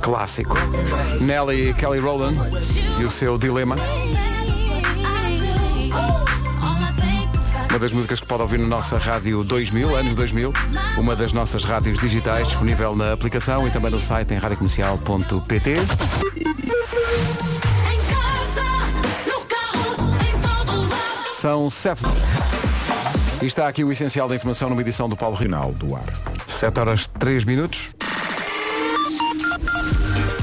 Clássico. Nelly e Kelly Rowland e o seu dilema. Uma das músicas que pode ouvir na nossa rádio 2000, anos 2000, uma das nossas rádios digitais, disponível na aplicação e também no site em radiocomercial.pt. São sete. E está aqui o essencial da informação numa edição do Paulo Rinal do Ar. 7 horas 3 minutos.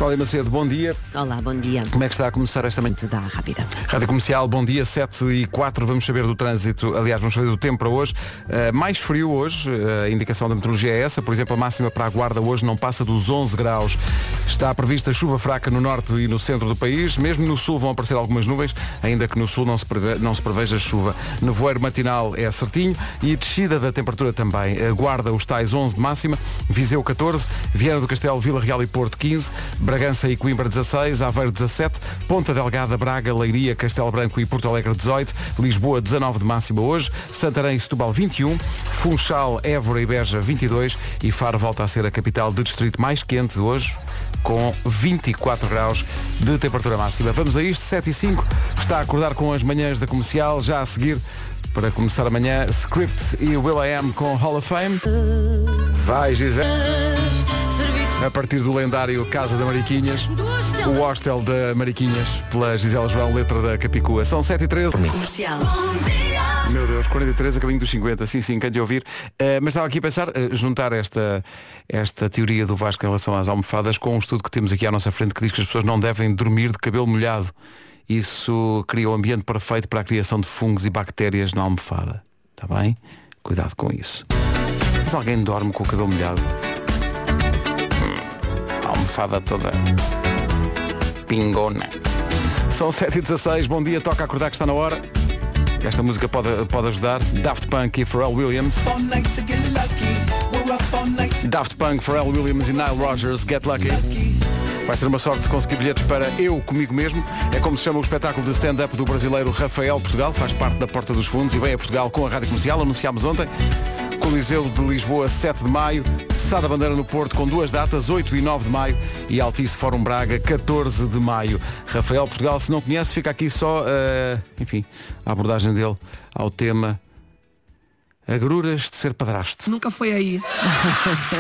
Cláudia Macedo, bom dia. Olá, bom dia. Como é que está a começar esta manhã? Da rápida. Rádio Comercial, bom dia, 7 e 4, vamos saber do trânsito, aliás, vamos saber do tempo para hoje. Uh, mais frio hoje, uh, a indicação da meteorologia é essa, por exemplo, a máxima para a Guarda hoje não passa dos 11 graus. Está prevista chuva fraca no norte e no centro do país, mesmo no sul vão aparecer algumas nuvens, ainda que no sul não se, preve, não se preveja chuva. Nevoeiro matinal é certinho e descida da temperatura também. Guarda os tais 11 de máxima, Viseu 14, Viana do Castelo, Vila Real e Porto 15, Bragança e Coimbra 16, Aveiro 17, Ponta Delgada, Braga, Leiria, Castelo Branco e Porto Alegre 18, Lisboa 19 de máxima hoje, Santarém e Setúbal 21, Funchal, Évora e Beja 22 e Faro volta a ser a capital de distrito mais quente hoje com 24 graus de temperatura máxima. Vamos a isto, 7 e 5, está a acordar com as manhãs da comercial, já a seguir para começar amanhã, Script e Will I Am com Hall of Fame. Vai, Gisele. A partir do lendário Casa da Mariquinhas, o hostel da Mariquinhas, pela Gisela João, letra da Capicua. São 7 e 13 Comercial. Meu Deus, 43 a caminho dos 50, sim, sim, quem de ouvir. Uh, mas estava aqui a pensar, uh, juntar esta, esta teoria do Vasco em relação às almofadas com um estudo que temos aqui à nossa frente que diz que as pessoas não devem dormir de cabelo molhado. Isso cria o um ambiente perfeito para a criação de fungos e bactérias na almofada. Está bem? Cuidado com isso. Mas alguém dorme com o cabelo molhado? Hum, a almofada toda pingona. São 7h16, bom dia, toca acordar que está na hora. Esta música pode, pode ajudar. Daft Punk e Pharrell Williams. Daft Punk, Pharrell Williams e Nile Rogers, Get Lucky. Vai ser uma sorte se conseguir bilhetes para Eu Comigo Mesmo. É como se chama o espetáculo de stand-up do brasileiro Rafael Portugal. Faz parte da Porta dos Fundos e vem a Portugal com a Rádio Comercial. Anunciámos ontem. Coliseu de Lisboa, 7 de maio. Sada Bandeira no Porto, com duas datas, 8 e 9 de maio. E Altice Fórum Braga, 14 de maio. Rafael Portugal, se não conhece, fica aqui só, uh, enfim, a abordagem dele ao tema Agruras de ser padrasto. Nunca foi aí.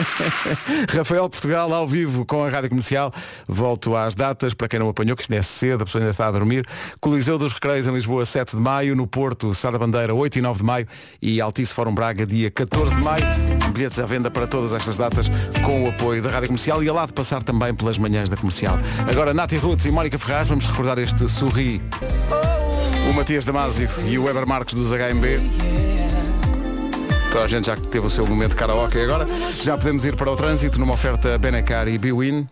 Rafael Portugal ao vivo com a Rádio Comercial. Volto às datas, para quem não apanhou, que isto é cedo, a pessoa ainda está a dormir. Coliseu dos Recreios em Lisboa, 7 de maio. No Porto, Sada Bandeira, 8 e 9 de maio. E Altice Fórum Braga, dia 14 de maio. Bilhetes à venda para todas estas datas com o apoio da Rádio Comercial e a lá de passar também pelas manhãs da Comercial. Agora, Nati Roots e Mónica Ferraz, vamos recordar este sorri. O Matias Damasio e o Weber Marques dos HMB. Toda a gente já teve o seu momento de karaoke agora. Já podemos ir para o trânsito numa oferta Benacar e Biwin.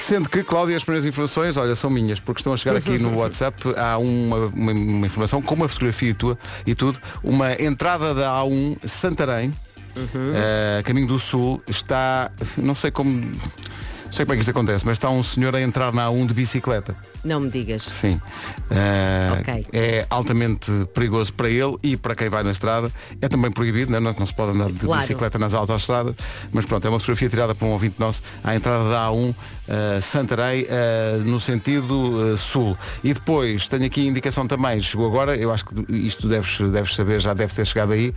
Sendo que, Cláudia, as primeiras informações, olha, são minhas, porque estão a chegar aqui no WhatsApp, há uma, uma, uma informação com uma fotografia tua e tudo, uma entrada da A1 Santarém, uhum. uh, caminho do Sul, está, não sei como, não sei como é que isto acontece, mas está um senhor a entrar na A1 de bicicleta. Não me digas. Sim. Uh, okay. É altamente perigoso para ele e para quem vai na estrada. É também proibido, né? não, não se pode andar de claro. bicicleta nas autoestradas. Mas pronto, é uma fotografia tirada por um ouvinte nosso à entrada da A1 uh, Santarém, uh, no sentido uh, sul. E depois, tenho aqui a indicação também, chegou agora, eu acho que isto deves, deves saber, já deve ter chegado aí.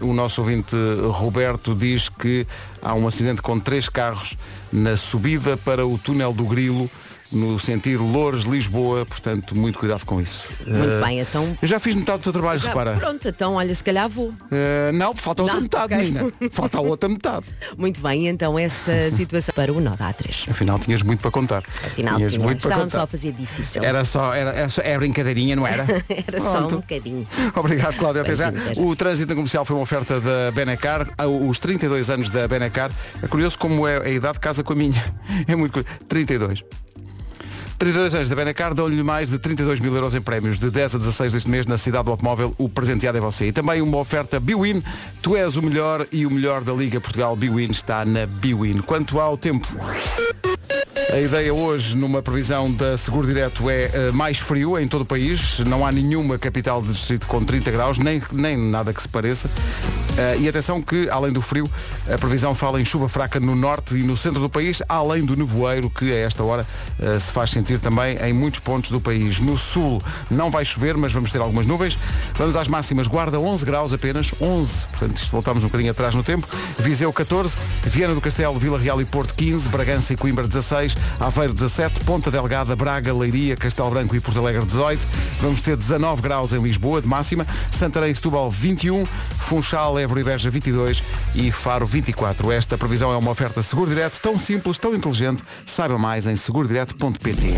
o nosso ouvinte Roberto diz que há um acidente com três carros na subida para o túnel do Grilo no sentido Loures-Lisboa, portanto, muito cuidado com isso. Muito uh, bem, então. Eu já fiz metade do teu trabalho, já, repara. Pronto, então olha, se calhar vou. Uh, não, falta outra não, metade, okay. menina. Falta a outra metade. Muito bem, então essa situação para o Nó da A3. Afinal, tinhas muito para contar. Afinal, tinhas muito para contar. só a fazer difícil. Era só, era, era, só, era brincadeirinha, não era? era Pronto. só um bocadinho. Obrigado, Cláudia. Até já. O trânsito comercial foi uma oferta da Benecar. Os 32 anos da Benecar. É curioso como é a idade casa com a minha. É muito curioso. 32. 32 anos da Benacar dão-lhe mais de 32 mil euros em prémios. De 10 a 16 deste mês, na cidade do automóvel, o presenteado é você. E também uma oferta Biwin. Tu és o melhor e o melhor da Liga Portugal Biwin está na Biwin. Quanto ao tempo... A ideia hoje, numa previsão da Seguro Direto, é uh, mais frio em todo o país. Não há nenhuma capital de distrito com 30 graus, nem, nem nada que se pareça. Uh, e atenção que, além do frio, a previsão fala em chuva fraca no norte e no centro do país, além do nevoeiro que a esta hora uh, se faz sentir também em muitos pontos do país. No sul não vai chover, mas vamos ter algumas nuvens. Vamos às máximas. Guarda 11 graus apenas, 11, portanto voltamos um bocadinho atrás no tempo. Viseu 14, Viana do Castelo, Vila Real e Porto 15, Bragança e Coimbra 16, Aveiro 17, Ponta Delgada, Braga, Leiria, Castelo Branco e Porto Alegre 18. Vamos ter 19 graus em Lisboa de máxima, Santarém e Setúbal 21, Funchal, Évora e Beja 22 e Faro 24. Esta previsão é uma oferta Seguro Direto tão simples, tão inteligente. Saiba mais em segurodireto.pt.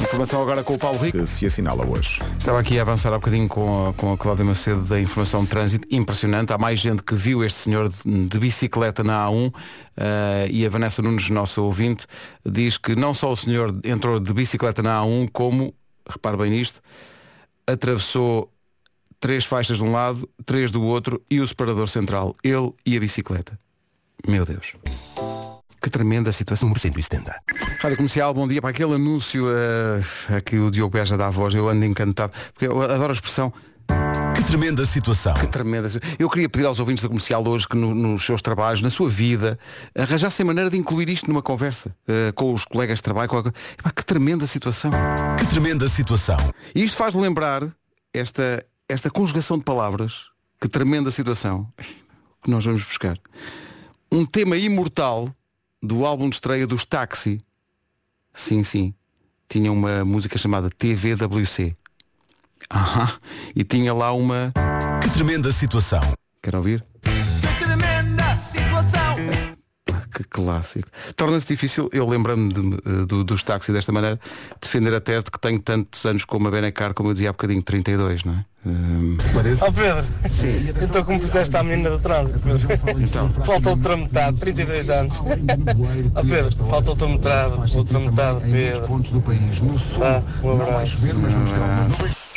Informação agora com o Paulo Rico. Se assinala hoje. Estava aqui a avançar um bocadinho com a, com a Cláudia Macedo da informação de trânsito. Impressionante. Há mais gente que viu este senhor de, de bicicleta na A1 uh, e a Vanessa Nunes, nossa ouvinte, diz que não só o senhor entrou de bicicleta na A1, como, repare bem nisto, atravessou três faixas de um lado, três do outro e o separador central. Ele e a bicicleta. Meu Deus. Que tremenda situação. Número 170. Rádio Comercial, bom dia para aquele anúncio uh, a que o Diogo Beja dá a voz. Eu ando encantado, porque eu adoro a expressão. Que tremenda situação. Que tremenda. Eu queria pedir aos ouvintes da comercial hoje que no, nos seus trabalhos, na sua vida, arranjassem maneira de incluir isto numa conversa uh, com os colegas de trabalho. Com a... Epá, que tremenda situação. Que tremenda situação. E isto faz-me lembrar esta, esta conjugação de palavras, que tremenda situação, que nós vamos buscar. Um tema imortal do álbum de estreia dos Taxi. Sim, sim. Tinha uma música chamada TVWC. Aham. E tinha lá uma. Que tremenda situação. Quer ouvir? Que tremenda situação. Que clássico. Torna-se difícil, eu lembro-me de, do, dos táxis desta maneira, defender a tese de que tenho tantos anos como a Benacar, como eu dizia há bocadinho, 32, não é? Um... Ó oh Pedro, Sim. então como fizeste à menina do trânsito, Pedro. Então. Falta outra metade, 32 anos. Ó oh Pedro, falta outra metade, outra metade, Pedro. Ah, um abraço.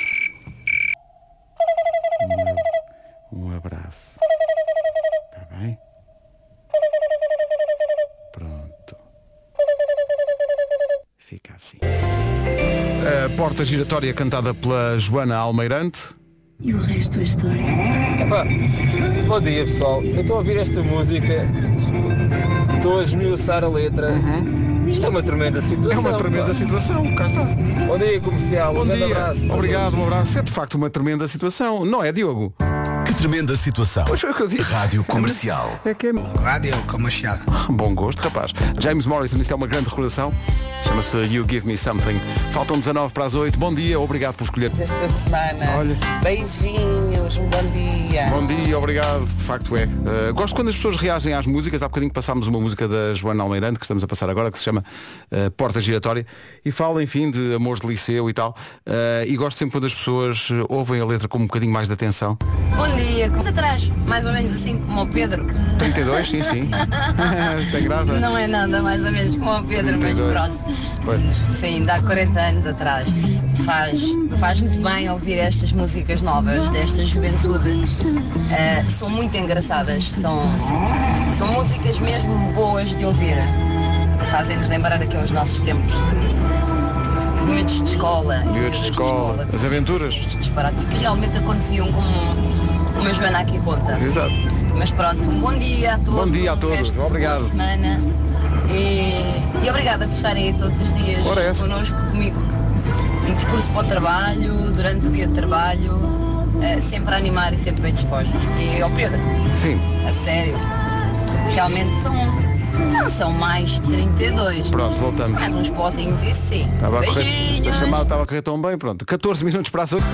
Um abraço. Está bem? Pronto. Fica assim. A porta giratória cantada pela Joana Almeirante. E o resto da história. Epá, bom dia pessoal, eu estou a ouvir esta música, estou a esmiuçar a letra. Isto é uma tremenda situação. É uma tremenda pá. situação, cá está. Bom dia comercial, Bom um dia. abraço. Obrigado, um abraço. É de facto uma tremenda situação. Não é, Diogo? Tremenda situação. Pois foi o que eu disse. Rádio Comercial. É que é... Rádio comercial. Bom gosto, rapaz. James Morrison, isto é uma grande recordação. Chama-se You Give Me Something. Faltam 19 para as 8. Bom dia, obrigado por escolher. esta semana. Olha. Beijinhos, um bom dia. Bom dia, obrigado. De facto é. Uh, gosto quando as pessoas reagem às músicas. Há bocadinho passámos uma música da Joana Almeirante, que estamos a passar agora, que se chama uh, Porta Giratória, e fala, enfim, de amores de liceu e tal. Uh, e gosto sempre quando as pessoas ouvem a letra com um bocadinho mais de atenção. Bom dia, como atrás, mais ou menos assim como o Pedro. 32, sim, sim. Tem graça. Não é nada mais ou menos como o Pedro, mas 32. pronto. Pois. Sim, dá 40 anos atrás. Faz, faz muito bem ouvir estas músicas novas, desta juventude. Eh, são muito engraçadas, são, são músicas mesmo boas de ouvir. Fazem-nos lembrar aqueles nossos tempos de miúdos de escola. Miúdos de escola, as aventuras. estes disparates que realmente aconteciam como, como a Joana aqui conta. Exato. Mas pronto, um bom dia a todos. Bom dia a todos. de Obrigado. Boa semana. E, e obrigada por estarem aí todos os dias connosco, comigo. No percurso para o trabalho, durante o dia de trabalho, eh, sempre a animar e sempre bem dispostos. E ao Pedro, Sim, a sério, realmente são, não são mais de 32. pronto, voltamos. Mais uns pozinhos, isso sim. Estava a correr, a chamada estava a correr tão bem, pronto. 14 minutos para as 8.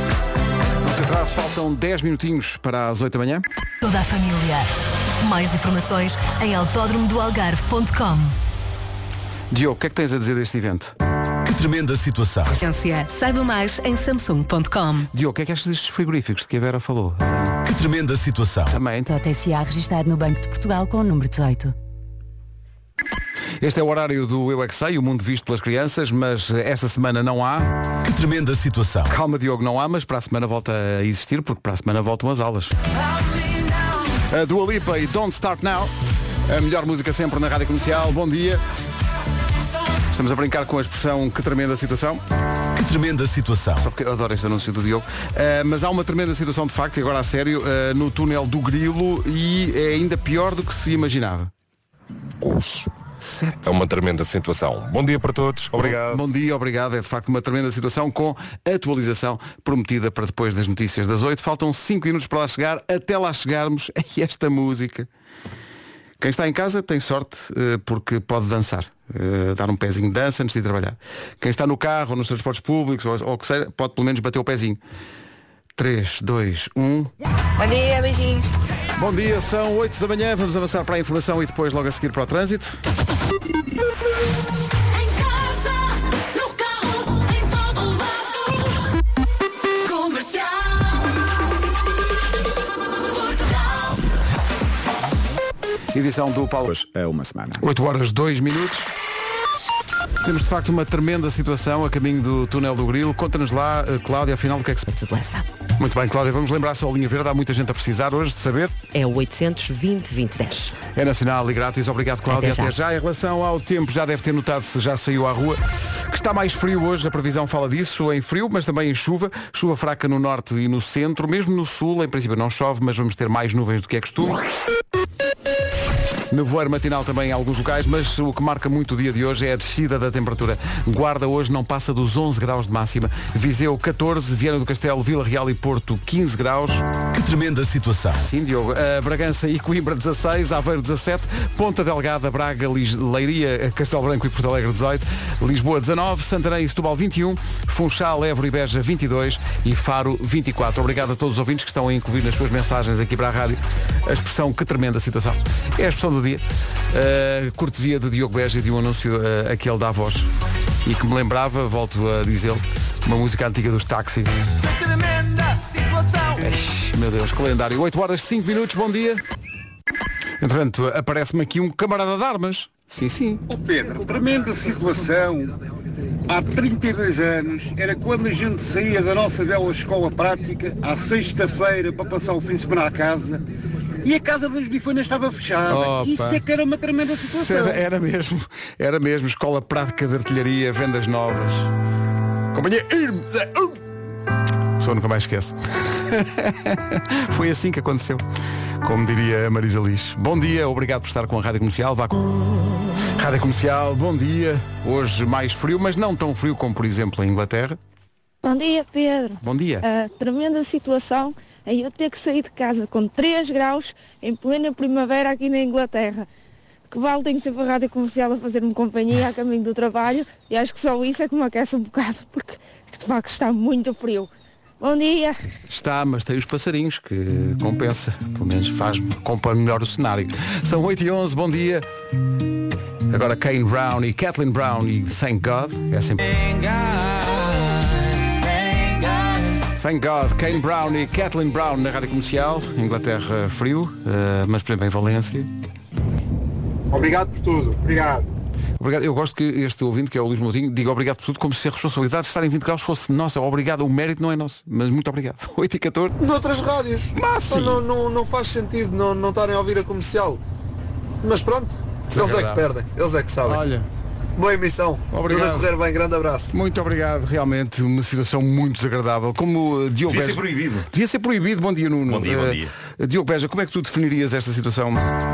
Não se atrase, faltam 10 minutinhos para as 8 da manhã. Toda a família. Mais informações em autódromodoalgarve.com Diogo, o que é que tens a dizer deste evento? Que tremenda situação. Agência. Saiba mais em samsung.com. Diogo, o que é que achas destes frigoríficos que a Vera falou? Que tremenda situação. Também. TCA registado no Banco de Portugal com o número 18. Este é o horário do Eu é Que Sei, o mundo visto pelas crianças, mas esta semana não há. Que tremenda situação. Calma, Diogo, não há, mas para a semana volta a existir, porque para a semana voltam as aulas. A Dua Lipa e Don't Start Now. A melhor música sempre na Rádio Comercial. Bom dia. Estamos a brincar com a expressão que tremenda situação. Que tremenda situação. Só porque eu adoro este anúncio do Diogo. Uh, mas há uma tremenda situação de facto, e agora a sério, uh, no túnel do Grilo e é ainda pior do que se imaginava. Sete. É uma tremenda situação. Bom dia para todos. Obrigado. Bom dia, obrigado. É de facto uma tremenda situação com atualização prometida para depois das notícias das 8. Faltam 5 minutos para lá chegar. Até lá chegarmos a esta música. Quem está em casa tem sorte eh, porque pode dançar. eh, dar um pezinho de dança antes de ir trabalhar. Quem está no carro ou nos transportes públicos ou, ou o que seja, pode pelo menos bater o pezinho. 3, 2, 1. Bom dia, beijinhos. Bom dia, são 8 da manhã, vamos avançar para a informação e depois logo a seguir para o trânsito. Edição do Paulo. É uma semana. 8 horas 2 minutos. Temos de facto uma tremenda situação a caminho do túnel do Grilo. Conta-nos lá, eh, Cláudia, afinal do que é que se passa. Muito bem, Cláudia, vamos lembrar só a linha verde. Há muita gente a precisar hoje de saber. É o 820 2010. É nacional e grátis. Obrigado, Cláudia. Até já. Até já. Em relação ao tempo, já deve ter notado se já saiu à rua, que está mais frio hoje. A previsão fala disso, em frio, mas também em chuva. Chuva fraca no norte e no centro. Mesmo no sul, em princípio não chove, mas vamos ter mais nuvens do que é costume. Nevoeiro matinal também em alguns locais, mas o que marca muito o dia de hoje é a descida da temperatura. Guarda hoje não passa dos 11 graus de máxima. Viseu 14, Viana do Castelo, Vila Real e Porto 15 graus. Que tremenda situação. Sim, Diogo. Uh, Bragança e Coimbra 16, Aveiro 17, Ponta Delgada, Braga, Lis- Leiria, Castelo Branco e Porto Alegre 18, Lisboa 19, Santarém e Setúbal 21, Funchal, Évora e Beja 22 e Faro 24. Obrigado a todos os ouvintes que estão a incluir nas suas mensagens aqui para a rádio a expressão que tremenda situação. É a expressão do dia. Uh, cortesia de Diogo Beja e de um anúncio uh, aquele da voz. E que me lembrava, volto a dizê-lo, uma música antiga dos táxis. Tremenda situação. Eish, Meu Deus, calendário. 8 horas 5 minutos, bom dia. Entretanto, aparece-me aqui um camarada de armas. Sim, sim. Ó Pedro, tremenda situação. Há 32 anos era quando a gente saía da nossa bela escola prática à sexta-feira para passar o fim de semana à casa e a casa das bifanas estava fechada. Opa. Isso é que era uma tremenda situação. Era, era mesmo, era mesmo. Escola Prática de Artilharia, vendas novas. Companhia Irmes. uh. A pessoa nunca mais esquece. Foi assim que aconteceu. Como diria a Marisa Liz. Bom dia, obrigado por estar com a Rádio Comercial. Vá com... Rádio Comercial, bom dia. Hoje mais frio, mas não tão frio como, por exemplo, em Inglaterra. Bom dia, Pedro. Bom dia. A tremenda situação é eu ter que sair de casa com 3 graus em plena primavera aqui na Inglaterra. Que vale tenho sempre a rádio comercial a fazer-me companhia a caminho do trabalho e acho que só isso é que me aquece um bocado porque de facto está muito frio. Bom dia. Está, mas tem os passarinhos que compensa. Pelo menos faz, compõe melhor o cenário. São 8 e 11 bom dia. Agora Kane Brown e Kathleen Brown e Thank God. É sempre. Thank God, Kane Brown e Kathleen Brown na rádio comercial. Inglaterra frio, eh, mas por exemplo em Valência. Obrigado por tudo. Obrigado. Obrigado. Eu gosto que este ouvinte, que é o Luís Moutinho, diga obrigado por tudo, como se a responsabilidade de estar em 20 graus fosse nossa. Obrigado, o mérito não é nosso, mas muito obrigado. 8 e 14. Noutras rádios. Mas não, não, não faz sentido não, não estarem a ouvir a comercial. Mas pronto, eles é que perdem, eles é que sabem. Olha. Boa emissão. Obrigado. Tudo a correr bem, grande abraço. Muito obrigado, realmente uma situação muito desagradável. Como uh, Diogo Devia Beja- ser proibido. Devia ser proibido. Bom dia, Nuno. Bom dia, bom Eh, dia. Diogo Beja, como é que tu definirias esta situação?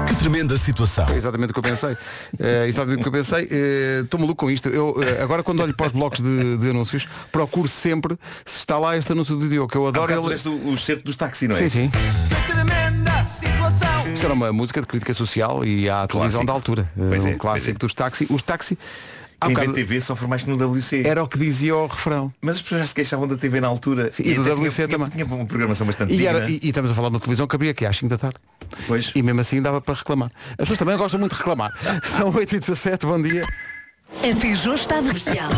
Que tremenda situação. É exatamente o que eu pensei. É exatamente o que eu pensei. Eh, Estou maluco com isto. Eu, eh, agora quando olho para os blocos de, de anúncios, procuro sempre se está lá este anúncio do Diogo, que eu Há adoro. bocado Ele... o, o certo dos táxis, não é? Sim, sim. Isto era uma música de crítica social e à televisão da altura. Pois é, um clássico dos táxi. Os táxi. há Quem vê TV sofre mais que no WC. Era o que dizia o refrão. Mas as pessoas já se queixavam da TV na altura. Sim, e do até WC tinha, também. Tinha, tinha uma programação bastante E, era- e- e estamos a falar de uma televisão que abria aqui às 5 da tarde. Pois. E mesmo assim dava para reclamar. As pessoas também gostam muito de reclamar. São 8 e 17 bom dia. A Peugeot está no comercial.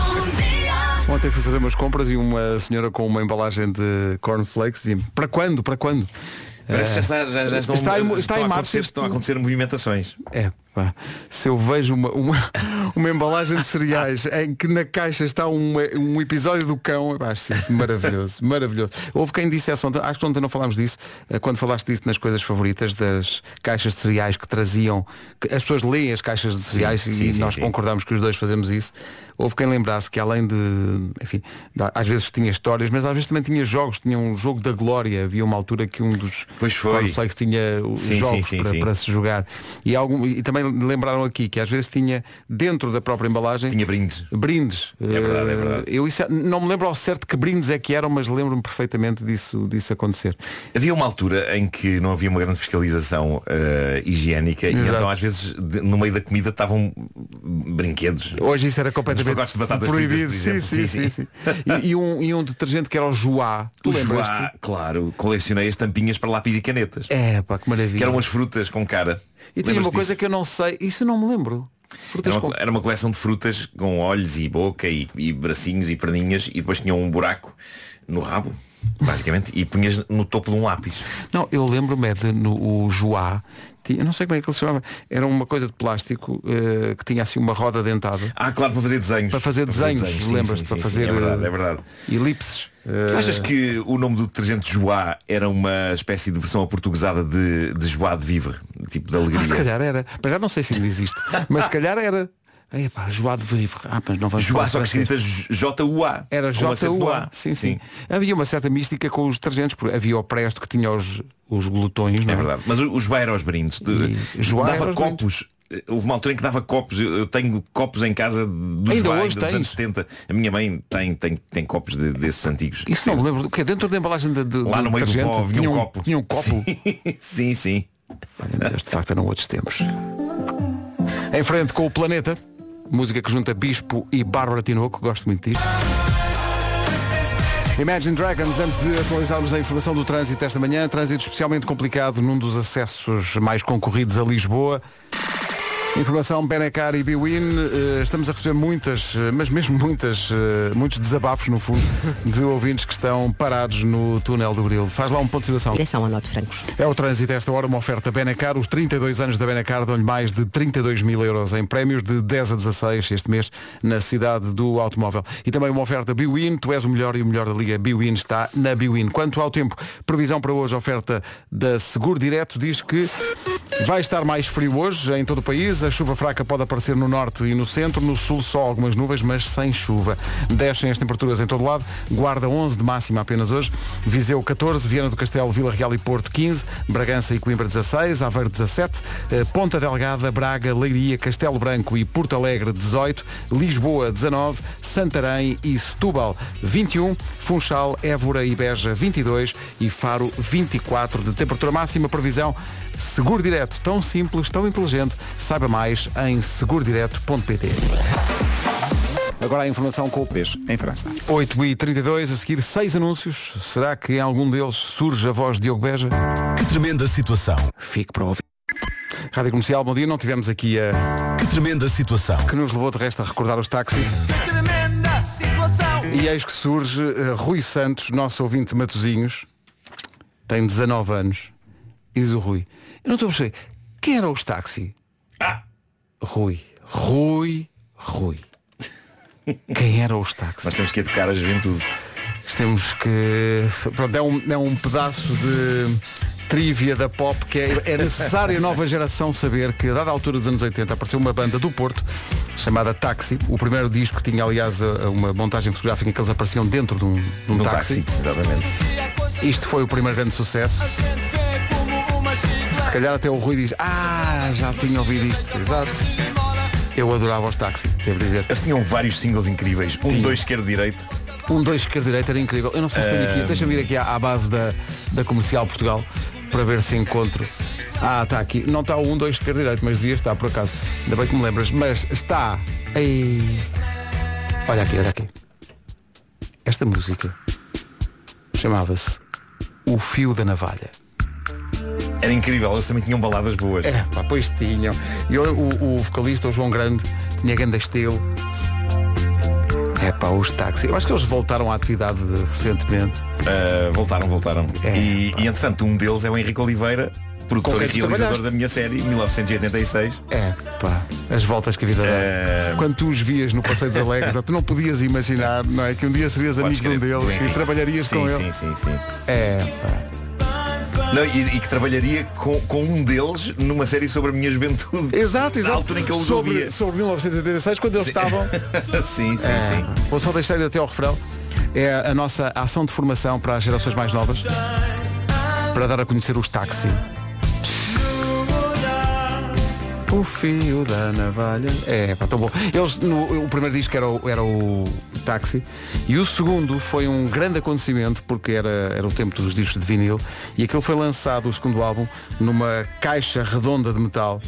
Ontem fui fazer umas compras e uma senhora com uma embalagem de cornflakes dizia para quando? Para quando? Parece que já, está, já, já estão, está, está a acontecer, estão a acontecer movimentações. É, se eu vejo uma, uma, uma embalagem de cereais em que na caixa está uma- um episódio do cão, acho isso maravilhoso, maravilhoso. Houve quem dissesse ontem, acho que ontem não falámos disso, eh, quando falaste disso nas coisas favoritas, das caixas de cereais que traziam, que as pessoas leem as caixas de cereais Sim, e sim, nós concordamos que os dois fazemos isso. Houve quem lembrasse que além de, enfim, às vezes tinha histórias, mas às vezes também tinha jogos, tinha um jogo da glória, havia uma altura que um dos Pois foi. cornflakes tinha jogos para, para se jogar. E, algum, e também lembraram aqui que às vezes tinha dentro da própria embalagem Tinha brindes. brindes. É verdade, é Eh, verdade. Eu isso, não me lembro ao certo que brindes é que eram, mas lembro-me perfeitamente disso, disso acontecer. Havia uma altura em que não havia uma grande fiscalização eh, higiênica e Exato. então às vezes no meio da comida estavam brinquedos. Hoje isso era completamente de batatas proibido. sim, sim, sim, sim. E, e um, e um detergente que era o Joá. Tu O Joá, claro, colecionei as tampinhas para lápis e canetas. É, pá, que maravilha. Que eram as frutas com cara. E tinha uma coisa disso? que eu não sei, isso eu não me lembro. Era uma, era uma coleção de frutas com olhos e boca e, e bracinhos e perninhas e depois tinham um buraco no rabo, basicamente, e punhas no topo de um lápis. Não, eu lembro-me é de no o Joá. Tinha, eu não sei como é que ele se chamava. Era uma coisa de plástico eh, que tinha assim uma roda dentada. Ah, claro, para fazer desenhos. Para fazer desenhos, sim, lembras-te? Para sim, fazer sim, é verdade, eh, é verdade. elipses. Tu achas que o nome do detergente Joá era uma espécie de versão aportuguesada de, de Joá de Vivre? Tipo de alegria? Ah, se calhar era. Mas já não sei se ainda existe. mas se calhar era. Ei, pá, Joá de Vivre. Ah, mas não vamos Joá só que escrita J-U-A. Era J-U-A. A. Sim, sim, Havia uma certa mística com os detergentes, porque havia o Presto que tinha os, os glutões, não É verdade. Mas o, o Joá era aos brindes. De- E Joá dava copos. Houve uma altura em que dava copos. Eu, eu tenho copos em casa do Ainda hoje dos tens? anos 70. A minha mãe tem, tem, tem copos de- desses antigos. Isso não me lembro. O quê? Dentro da embalagem de, de, Lá do no meio do detergente pó vinha tinha um um copo. Tinha um copo. sim, sim. Olha, de facto eram outros tempos. Em frente com o Planeta, música que junta Bispo e Bárbara Tinoco, gosto muito disto. Imagine Dragons, antes de atualizarmos a informação do trânsito esta manhã, trânsito especialmente complicado num dos acessos mais concorridos a Lisboa. Informação Benecar e Biwin, eh, estamos a receber muitas, eh, mas mesmo muitas, eh, muitos desabafos no fundo, de ouvintes que estão parados no túnel do Grilo. Faz lá um ponto de situação. Direção a Norte Francos. É o trânsito esta hora, uma oferta Benacar. Os 32 anos da Benacar dão-lhe mais de 32 mil euros em prémios de 10 a 16 este mês na cidade do automóvel. E também uma oferta Biwin. Tu és o melhor e o melhor da liga Biwin está na Biwin. Quanto ao tempo, previsão para hoje, oferta da Seguro Direto diz que vai estar mais frio hoje em todo o país. A chuva fraca pode aparecer no norte e no centro. No sul só algumas nuvens, mas sem chuva. Descem as temperaturas em todo o lado. Guarda 11 de máxima apenas hoje. Viseu 14, Viana do Castelo, Vila Real e Porto 15, Bragança e Coimbra 16, Aveiro 17, eh, Ponta Delgada, Braga, Leiria, Castelo Branco e Porto Alegre 18, Lisboa 19, Santarém e Setúbal 21, Funchal, Évora e Beja 22 e Faro 24 de temperatura máxima. Previsão Seguro Direto, tão simples, tão inteligente. Saiba mais em segurodireto.pt. Agora a informação com o peixe em França. 8 e 32 a seguir seis anúncios. Será que em algum deles surge a voz de Diogo Beja? Que tremenda situação. Fique para ouvir. Rádio Comercial, bom dia. Não tivemos aqui a. Que tremenda situação. Que nos levou de resto a recordar os táxis. Tremenda situação. E eis que surge eh, Rui Santos, nosso ouvinte de Matozinhos. Tem 19 anos. E diz o Rui. Eu não estou a perceber. Quem era os táxi? Ah! Rui. Rui. Rui. Quem era os táxi? Nós temos que educar a juventude. Temos que. Pronto, é um, é um pedaço de trivia da pop que é, é necessário a nova geração saber que a dada altura dos anos 80 apareceu uma banda do Porto chamada Taxi. O primeiro disco tinha aliás uma montagem fotográfica em que eles apareciam dentro de um, de um táxi. táxi, exatamente. Isto foi o primeiro grande sucesso. Calhar até o Rui diz, ah, já tinha ouvido isto. Exato. Eu adorava os táxi, devo dizer. Eles tinham vários singles incríveis. Um, dois, esquerda, direita. Um dois esquerda direita era incrível. Eu não sei se tenho aqui. Deixa-me ir aqui à, à base da, da comercial Portugal para ver se encontro. Ah, está aqui. Não está o um, dois esquerda direita, mas devia estar por acaso. Ainda bem que me lembras. Mas está. Ei. Olha aqui, olha aqui. Esta música chamava-se O Fio da Navalha. Era incrível, eles também tinham baladas boas. É, pá, pois tinham. E o, o, o vocalista, o João Grande, tinha grande estilo. É pá, os táxis. Eu acho que eles voltaram à atividade de- recentemente. Uh, voltaram, voltaram. É, e, e entretanto, um deles é o Henrique Oliveira, produtor e quem tu realizador trabalhaste. da minha série, 1986. É, pá, as voltas que a vida dá. É. Quando tu os vias no Passeio dos Alegres, tu não podias imaginar, não é? Que um dia serias Podes amigo de um crer, deles do e trabalharias sim, com sim, ele. Sim, sim, É, pá. Não, e, e que trabalharia com, com um deles numa série sobre a minha juventude. Exato, Na exato. altura em que eu os sobre, ouvia. sobre 1986, quando eles estavam. sim, sim, É, sim. Vou só deixar até ao refrão. É a nossa ação de formação para as gerações mais novas. Para dar a conhecer os táxi. O fio da navalha. É, pá, tão bom. Eles, no, o primeiro disco era o, era o táxi e o segundo foi um grande acontecimento porque era, era o tempo dos discos de vinil e aquilo foi lançado, o segundo álbum, numa caixa redonda de metal.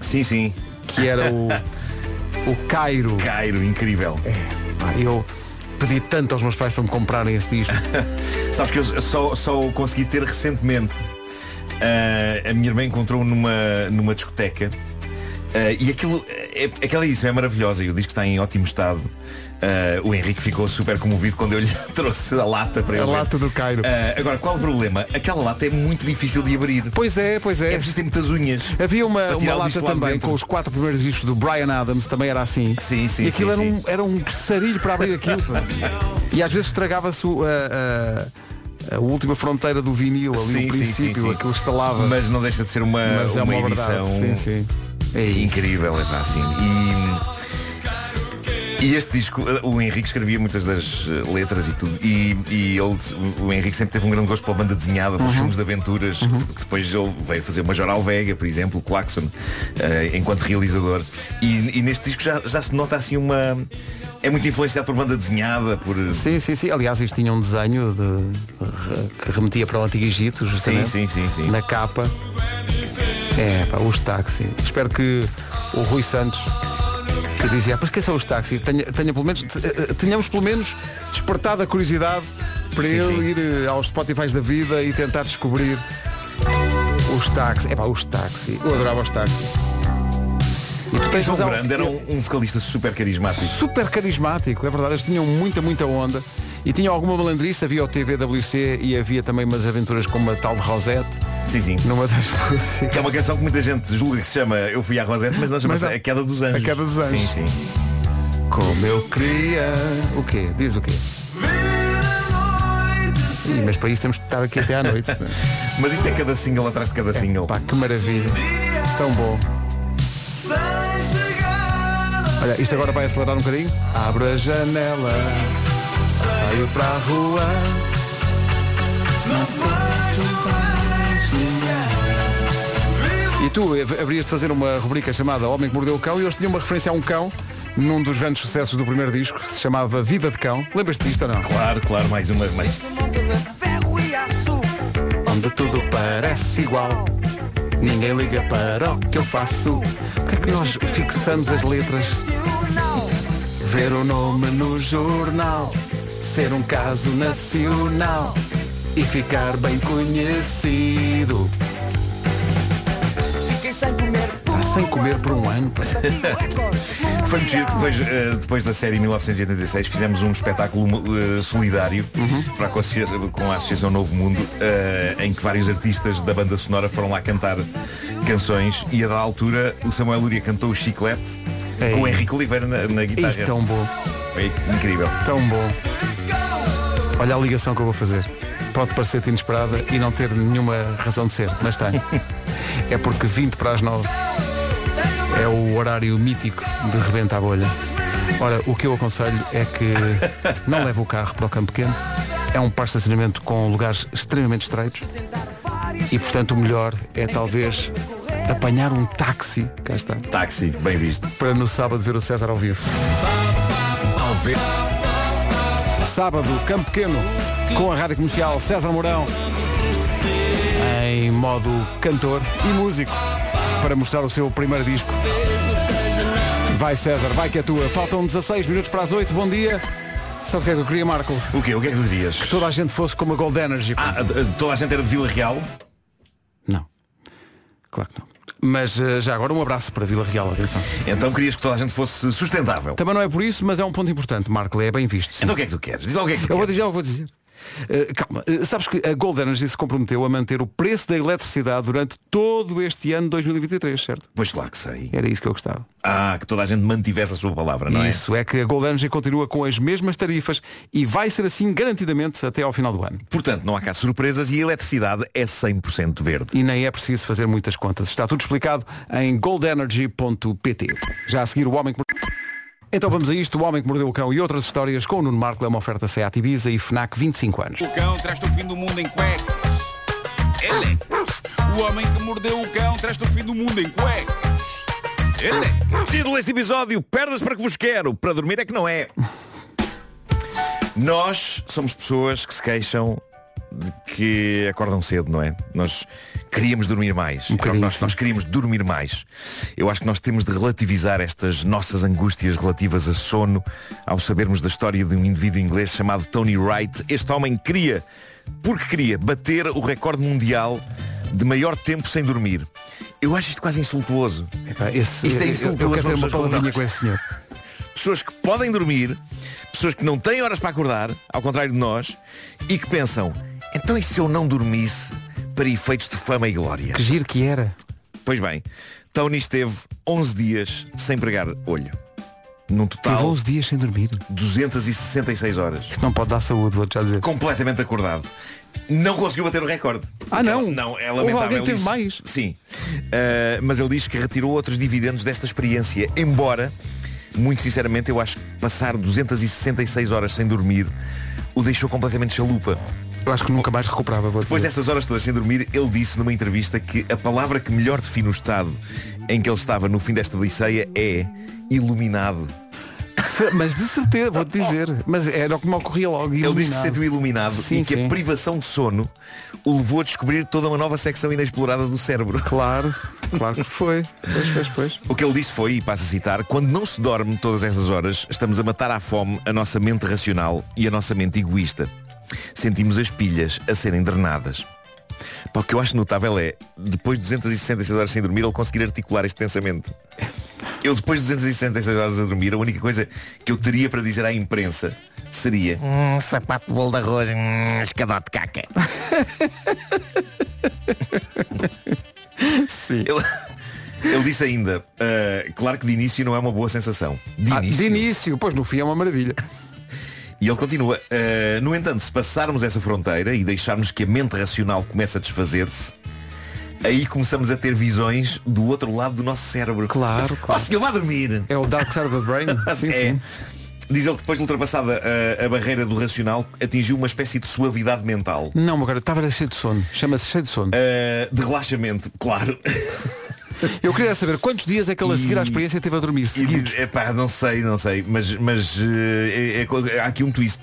Sim, sim. Que era o, o Cairo. Cairo, incrível. É, pá, eu pedi tanto aos meus pais para me comprarem esse disco. Sabes que eu só, só o consegui ter recentemente. Ah, a minha irmã encontrou numa, numa discoteca ah, e aquilo, é, aquela edição é maravilhosa e o disco está em ótimo estado. Ah, o Henrique ficou super comovido quando eu lhe trouxe a lata para A ele. ver. lata do Cairo. Ah, agora, qual o problema? Aquela lata é muito difícil de abrir. Pois é, pois é. É preciso ter muitas unhas. Havia uma, uma lata também com os quatro primeiros discos do Brian Adams, também era assim. Sim, sim, e aquilo sim, era, sim. Um, era um sarilho para abrir aquilo. e às vezes estragava-se o- a, a- a última fronteira do vinil, ali Sim, no sim, princípio, sim, sim. aquilo estalava. Mas não deixa de ser uma, é uma, uma verdade, edição sim, sim. incrível, é assim. E, e este disco, o Henrique escrevia muitas das eh, letras e tudo. E, e ele, o Henrique sempre teve um grande gosto pela banda desenhada, pelos Uhum. filmes de aventuras, que depois ele veio fazer o Major Alvega, por exemplo, o Claxon, eh, enquanto realizador. E, e neste disco já, já se nota assim uma. É muito influenciado por banda desenhada, por. Sim, sim, sim. Aliás, isto tinha um desenho de, que remetia para o Antigo Egito, justamente. sim, sim, sim. Na capa. É, pá, os táxis. Espero que o Rui Santos, que dizia, mas quem são os táxis? Tenha, tenha pelo menos, eh, tenhamos pelo menos despertado a curiosidade para Sim, ele sim. ir eh, aos Spotify da vida e tentar descobrir os táxis. É pá, os táxis. Eu adorava os táxis. E tu tens razão. Grande era um, um vocalista super carismático. Super carismático, é verdade. Eles tinham muita, muita onda. E tinham alguma malandrice, havia o TVWC e havia também umas aventuras como a tal de Rosette. Sim, sim. Numa das músicas. Que é uma canção que muita gente julga que se chama Eu Fui à Rosette, mas não chama-se. A Queda dos Anjos. A Queda dos Anjos. Sim, sim. Como eu queria. O quê? Diz o quê? Ih, mas para isso temos de estar aqui até à noite. Mas isto é cada single atrás de cada single. Pá, que maravilha. Tão bom. Olha, isto agora vai acelerar um bocadinho. Abre a janela. Saio para a rua. E tu hav- haverias de fazer uma rubrica chamada Homem que Mordeu o Cão e hoje tinha uma referência a um cão num dos grandes sucessos do primeiro disco, que se chamava Vida de Cão. Lembras-te disto ou não? Claro, claro, mais uma. Mais... Onde tudo parece igual. Ninguém liga para o que eu faço. Porquê é que nós fixamos as letras? Ver o nome no jornal, ser um caso nacional e ficar bem conhecido. Fiquei sem comer. Está sem comer por um ano. Foi muito giro que depois, eh, depois da série 1986 fizemos um espetáculo eh, solidário Uhum. para com a, com a Associação Novo Mundo, eh, em que vários artistas da banda sonora foram lá cantar canções e a da altura o Samuel Luria cantou o Chiclete Ei. com o Henrique Oliveira na, na guitarra. Ih, tão bom, Foi incrível. tão bom. Olha a ligação que eu vou fazer. Pode parecer-te inesperada e não ter nenhuma razão de ser, mas tem. É porque 20 para as 9 é o horário mítico de rebenta a bolha. Ora, o que eu aconselho é que não leve o carro para o campo pequeno. É um parque de estacionamento com lugares extremamente estreitos. E portanto o melhor é talvez apanhar um táxi, cá está, Táxi, bem visto. para no sábado ver o César ao vivo. Sábado, Campo Pequeno, com a Rádio Comercial César Mourão, em modo cantor e músico, para mostrar o seu primeiro disco. Vai César, vai que é tua. Faltam 16 minutos para as 8, bom dia. Sabe o que é que eu queria, Marco? O quê? O que é que tu dirias? Que toda a gente fosse como a Gold Energy. Ah, eh, toda a gente era de Vila Real? Não. Claro que não. Mas eh, já agora um abraço para Vila Real, atenção. Então querias que toda a gente fosse sustentável. Também não é por isso, mas é um ponto importante, Marco, é bem visto. sim. Então o que é que tu queres? Diz lá o que é que tu Eu vou queres. dizer, eu vou dizer. Uh, calma, uh, sabes que a Gold Energy se comprometeu a manter o preço da eletricidade durante todo este ano 2023, certo? Pois claro que sei. Era isso que eu gostava. Ah, que toda a gente mantivesse a sua palavra, não é? Isso, é que a Gold Energy continua com as mesmas tarifas e vai ser assim garantidamente até ao final do ano. Portanto, não há cá surpresas e a eletricidade é 100% verde. E nem é preciso fazer muitas contas. Está tudo explicado em goldenergy.pt. Já a seguir o Homem que... Então vamos a isto, O Homem que Mordeu o Cão e outras histórias com o Nuno Marco, é uma oferta Seat Ibiza e FNAC 25 anos. O cão traz-te o fim do mundo em cuecas. Ele. O homem que mordeu o cão traz-te o fim do mundo em cuecas. Ele. Título deste episódio, perdas para que vos quero. Para dormir é que não é. Nós somos pessoas que se queixam de que acordam cedo, não é? Nós queríamos dormir mais. Um bocadinho, nós, nós queríamos dormir mais. Eu acho que nós temos de relativizar estas nossas angústias relativas a sono ao sabermos da história de um indivíduo inglês chamado Tony Wright. Este homem queria, porque queria, bater o recorde mundial de maior tempo sem dormir. Eu acho isto quase insultuoso. Esse, Isto é eu- eu- insultuoso eu ter uma palavrinha com esse senhor. Pessoas que podem dormir, pessoas que não têm horas para acordar, ao contrário de nós, e que pensam, então e se eu não dormisse para efeitos de fama e glória? Que giro que era. Pois bem, Tony esteve 11 dias sem pregar olho. Num total, 11 dias sem dormir. 266 horas. Isto não pode dar saúde, vou-te já dizer. Completamente acordado. Não conseguiu bater o recorde. Ah, não? Não, é lamentável alguém que teve isso. mais? Sim. Uh, mas ele diz que retirou outros dividendos desta experiência. Embora, muito sinceramente, eu acho que passar 266 horas sem dormir o deixou completamente chalupa. Eu acho que nunca mais recuperava, Depois destas horas todas sem dormir, ele disse numa entrevista que a palavra que melhor define o estado em que ele estava no fim desta odisseia é iluminado. Mas de certeza, vou-te dizer. Mas era o que me ocorria logo. Ele diz que se iluminado. sentiu iluminado Sim, e que sim. a privação de sono o levou a descobrir toda uma nova secção inexplorada do cérebro. Claro, claro que foi. Pois, pois, pois. O que ele disse foi, e passo a citar, quando não se dorme todas estas horas, estamos a matar à fome a nossa mente racional e a nossa mente egoísta. Sentimos as pilhas a serem drenadas. Pá, o que eu acho notável é, depois de 266 horas sem dormir, ele conseguir articular este pensamento. Eu depois de 266 horas a dormir, a única coisa que eu teria para dizer à imprensa seria Hum, sapato de bolo de arroz, hum, escadote de caca. Sim. Ele, ele disse ainda, "Ah, claro que de início não é uma boa sensação. De Ah, início. de início, pois no fim é uma maravilha. E ele continua, "Ah, no entanto, se passarmos essa fronteira e deixarmos que a mente racional comece a desfazer-se, aí começamos a ter visões do outro lado do nosso cérebro. Claro, Ó senhor, vá dormir. É o Dark Side of the Brain. Sim, É. sim. Diz ele que depois de ultrapassada a, a barreira do racional, atingiu uma espécie de suavidade mental. Não, meu cara, estava cheio de sono. Chama-se cheio de sono. Ah, de relaxamento, claro. Eu queria saber quantos dias é que ele a seguir à experiência teve a dormir seguidos. epá, não sei, não sei, mas, mas eh, é- é- há aqui um twist.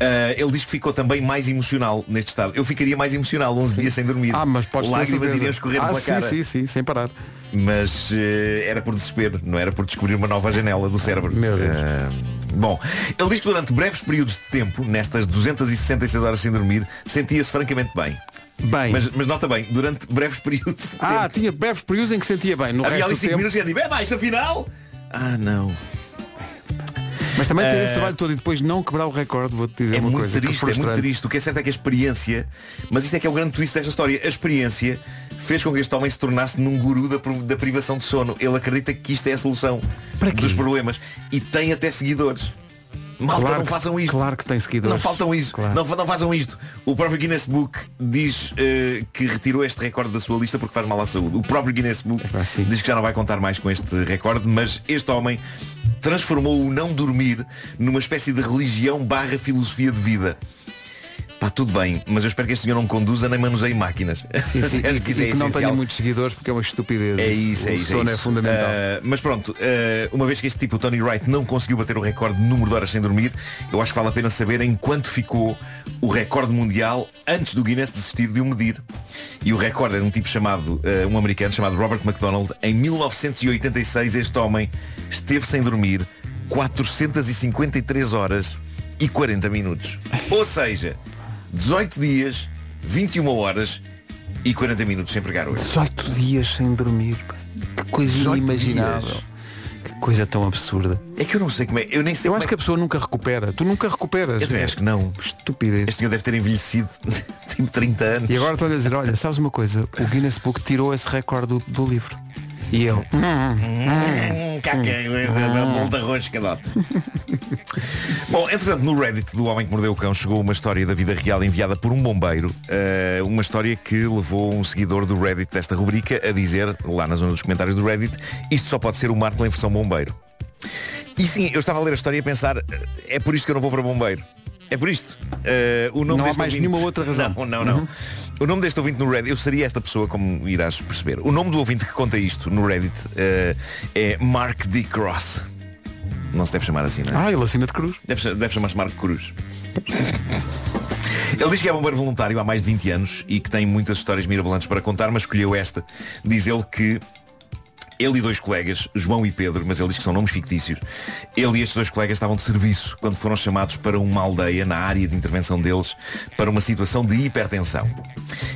Ah, ele diz que ficou também mais emocional neste estado. Eu ficaria mais emocional 11 dias sem dormir. Ah, mas podes ter Lágrimas iriam escorrer ah, pela sim, cara. sim, sim, sem parar. Mas eh, era por desespero, não era por descobrir uma nova janela do cérebro. Meu Deus. Ah, bom, ele diz que durante breves períodos de tempo, nestas 266 horas sem dormir, sentia-se francamente bem. Bem. Mas, mas nota bem, durante breves períodos de Ah, tempo. tinha breves períodos em que sentia bem. No Havia ali do 5 tempo... minutos e eu digo, é mais, afinal. Ah, não. Mas também ter Eh, esse trabalho todo e depois não quebrar o recorde, vou-te dizer É uma muito coisa. que triste, é muito triste. O que é certo é que a experiência, mas isto é que é o grande twist desta história, a experiência fez com que este homem se tornasse num guru da, da privação de sono. Ele acredita que isto é a solução dos problemas e tem até seguidores. Malta, Claro não façam isto. Claro que tem seguidores. Não faltam isso. Claro. Não, não façam isto. O próprio Guinness Book diz eh, que retirou este recorde da sua lista porque faz mal à saúde. O próprio Guinness Book diz que já não vai contar mais com este recorde, mas este homem transformou o não dormir numa espécie de religião barra filosofia de vida. Pá, tudo bem, mas eu espero que este senhor não conduza nem manuseie máquinas. Sim, sim, Acho que é e que não tenha muitos seguidores porque é uma estupidez. É isso, é o isso. é sono é, isso. fundamental. Ah, mas pronto, ah, uma vez que este tipo, o Tony Wright, não conseguiu bater o recorde de número de horas sem dormir, eu acho que vale a pena saber em quanto ficou o recorde mundial antes do Guinness desistir de o medir. E o recorde é de um tipo chamado, ah, um americano chamado Robert McDonald. Em 1986 este homem esteve sem dormir 453 horas e 40 minutos. Ou seja, 18 dias, 21 horas e 40 minutos sem pregar hoje. 18 dias sem dormir. Que coisa 18 inimaginável. dias. Que coisa tão absurda. É que eu não sei como é. Eu nem sei Eu acho é que a pessoa nunca recupera. Tu nunca recuperas. Eu também acho que não. Estupidez. Este senhor deve ter envelhecido tipo 30 anos. E agora estou a dizer, olha, sabes uma coisa? O Guinness Book tirou esse recorde do, do livro. E ele. Hum, caca, bolo de arroz, cadote. Bom, entretanto, no Reddit do Homem que Mordeu o Cão chegou uma história da vida real enviada por um bombeiro. eh, uma história que levou um seguidor do Reddit desta rubrica a dizer, lá na zona dos comentários do Reddit, isto só pode ser o Marco em versão bombeiro. E sim, eu estava a ler a história e a pensar, é por isto que eu não vou para bombeiro. É por isto. Eh, o nome Não há mais ouvinte- nenhuma outra razão. Não, não, não. Uhum. O nome deste ouvinte no Reddit, eu seria esta pessoa, como irás perceber. O nome do ouvinte que conta isto no Reddit eh, é Mark D. Cross. Não se deve chamar assim, não é? Ah, ele assina de cruz. Deve, deve chamar-se Marco Cruz. Ele diz que é bombeiro voluntário há mais de 20 anos e que tem muitas histórias mirabolantes para contar, mas escolheu esta. Diz ele que ele e dois colegas, João e Pedro, mas ele diz que são nomes fictícios, ele e estes dois colegas estavam de serviço quando foram chamados para uma aldeia na área de intervenção deles para uma situação de hipertensão.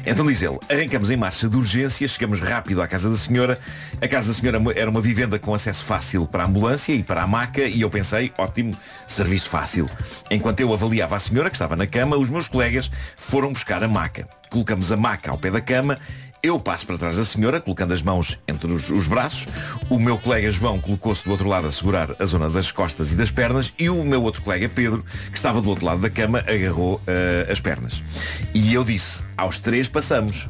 Então diz ele, arrancamos em marcha de urgência, chegamos rápido à casa da senhora. A casa da senhora era uma vivenda com acesso fácil para a ambulância e para a maca e eu pensei, ótimo, serviço fácil. Enquanto eu avaliava a senhora que estava na cama, os meus colegas foram buscar a maca. Colocamos a maca ao pé da cama eu passo para trás da senhora, colocando as mãos entre os, os braços. O meu colega João colocou-se do outro lado a segurar a zona das costas e das pernas. E o meu outro colega Pedro, que estava do outro lado da cama, agarrou eh, as pernas. E eu disse, aos três passamos.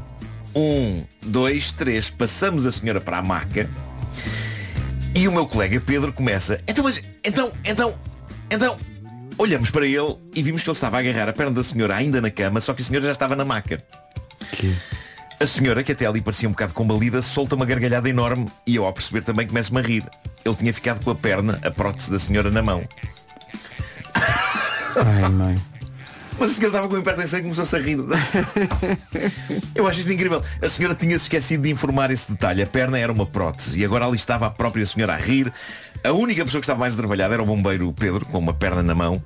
Um, dois, três, passamos a senhora para a maca. E o meu colega Pedro começa, então, mas, então, então, então. Olhamos para ele e vimos que ele estava a agarrar a perna da senhora ainda na cama, só que a senhora já estava na maca. A senhora, que até ali parecia um bocado combalida, solta uma gargalhada enorme e eu ao perceber também começo-me a rir. Ele tinha ficado com a perna, a prótese da senhora na mão. Ai, mãe. Mas a senhora estava com hipertensão e começou-se a rir. Eu acho isto incrível. A senhora tinha-se esquecido de informar esse detalhe. A perna era uma prótese e agora ali estava a própria senhora a rir. A única pessoa que estava mais atrapalhada era o bombeiro Pedro, com uma perna na mão.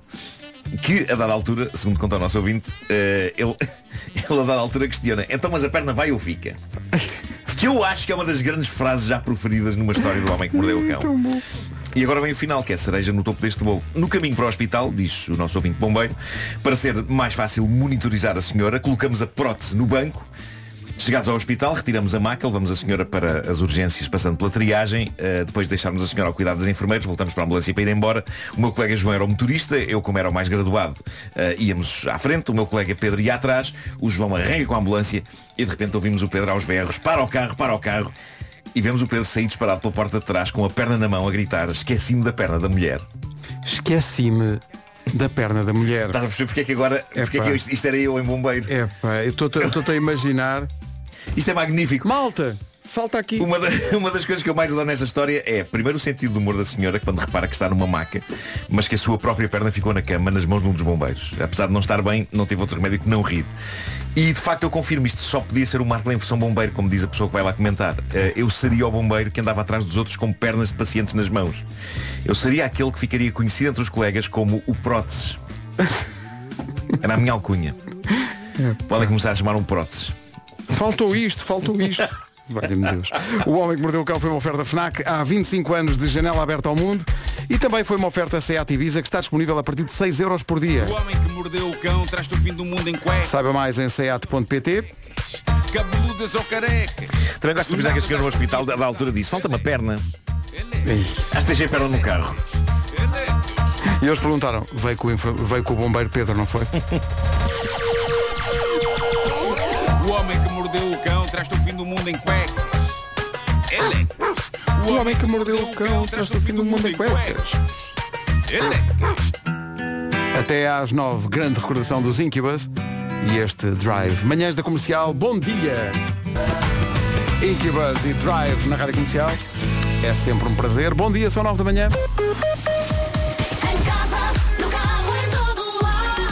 Que a dada altura, segundo conta o nosso ouvinte, eh, ele, ele a dada altura questiona, então mas a perna vai ou fica? Que eu acho que é uma das grandes frases já proferidas numa história do homem que mordeu o cão. E agora vem o final, que é a cereja no topo deste bolo. No caminho para o hospital, diz o nosso ouvinte bombeiro, para ser mais fácil monitorizar a senhora, colocamos a prótese no banco. Chegados ao hospital, retiramos a maca, levamos a senhora para as urgências, passando pela triagem. Uh, depois de deixarmos a senhora ao cuidado das enfermeiras, voltamos para a ambulância para ir embora. O meu colega João era o motorista, eu, como era o mais graduado, uh, íamos à frente, o meu colega Pedro ia atrás, o João arranca com a ambulância e de repente ouvimos o Pedro aos berros, para o carro, para o carro. E vemos o Pedro sair disparado pela porta de trás com a perna na mão a gritar, esqueci-me da perna da mulher. Esqueci-me da perna da mulher. Estás a perceber porque é que agora, porque é que isto, isto era eu em bombeiro? É pá, eu estou a imaginar. Isto é magnífico. Malta, falta aqui. Uma, da- uma das coisas que eu mais adoro nesta história é, primeiro, o sentido do humor da senhora, quando repara que está numa maca, mas que a sua própria perna ficou na cama, nas mãos de um dos bombeiros. Apesar de não estar bem, não teve outro remédio que não rir. E de facto eu confirmo isto, só podia ser o Marco em versão bombeiro, como diz a pessoa que vai lá comentar. Eh, Eu seria o bombeiro que andava atrás dos outros com pernas de pacientes nas mãos. Eu seria aquele que ficaria conhecido entre os colegas como o próteses. Era a minha alcunha. Podem começar a chamar um próteses. Faltou isto, faltou isto. Valha-me Deus. O Homem que Mordeu o Cão foi uma oferta FNAC há 25 anos de janela aberta ao mundo e também foi uma oferta Seat Ibiza que está disponível a partir de 6 euros por dia. O homem que mordeu o cão traz-te o fim do mundo em cuecas. Saiba mais em seat.pt. Cabeludas ou careca. Também gosto de avisar que a senhora no hospital da, da altura disse, falta uma perna. Acho que deixei a perna no carro. E eles perguntaram, veio com, o infer- veio com o bombeiro Pedro, não foi? O homem mordeu o cão traz-te o fim do mundo em cuecas. Ele é. O homem que mordeu o cão traz-te o fim do mundo em cuecas. Ele é. Até às 9, grande recordação dos Incubus e este Drive. Manhãs da Comercial, bom dia! Incubus e Drive na Rádio Comercial. É sempre um prazer. Bom dia, são 9 da manhã.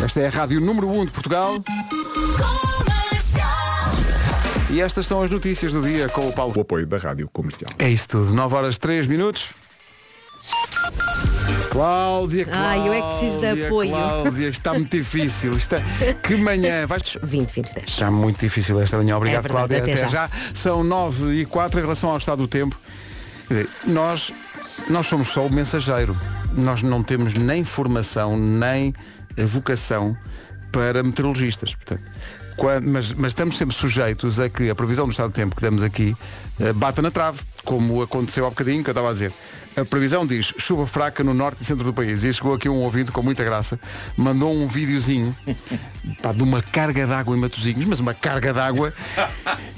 Esta é a Rádio número 1 de Portugal. E estas são as notícias do dia com o Paulo. O apoio da Rádio Comercial. É isso tudo. 9 horas 3 minutos. Cláudia, Cláudia. Ai, eu é que preciso de apoio. Cláudia, está muito difícil. Está... Que manhã. Vais... 20, 20, 10. Está muito difícil esta manhã. Obrigado, É verdade, Cláudia. até já. já. São 9 e 4 em relação ao estado do tempo. Quer dizer, nós nós somos só o mensageiro. Nós não temos nem formação, nem vocação para meteorologistas. Portanto, quando- mas, mas estamos sempre sujeitos a que a previsão do estado do tempo que damos aqui eh, bata na trave, como aconteceu há bocadinho, que eu estava a dizer. A previsão diz chuva fraca no norte e centro do país. E chegou aqui um ouvinte com muita graça, mandou um videozinho pá, de uma carga de água em Matosinhos, mas uma carga de água.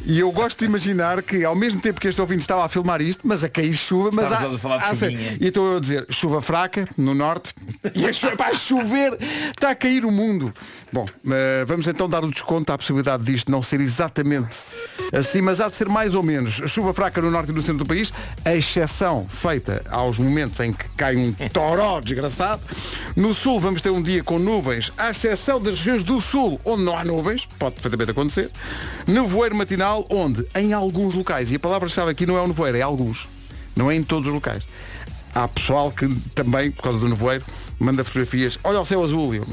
E eu gosto de imaginar que ao mesmo tempo que este ouvinte estava a filmar isto, mas a cair chuva, mas Estávamos a falar de chuvinha. e estou eu a dizer chuva fraca no norte e a chuva, vai chover, está a cair o mundo. Bom, eh, vamos então dar o desconto à possibilidade disto não ser exatamente assim, mas há de ser mais ou menos. Chuva fraca no norte e no centro do país, a exceção feita aos momentos em que cai um toró desgraçado. No sul vamos ter um dia com nuvens, à exceção das regiões do sul, onde não há nuvens, pode perfeitamente acontecer. Nevoeiro matinal, onde em alguns locais, e a palavra-chave aqui não é o nevoeiro, é alguns. Não é em todos os locais. Há pessoal que também, por causa do nevoeiro, manda fotografias, olha o céu azul, e eu,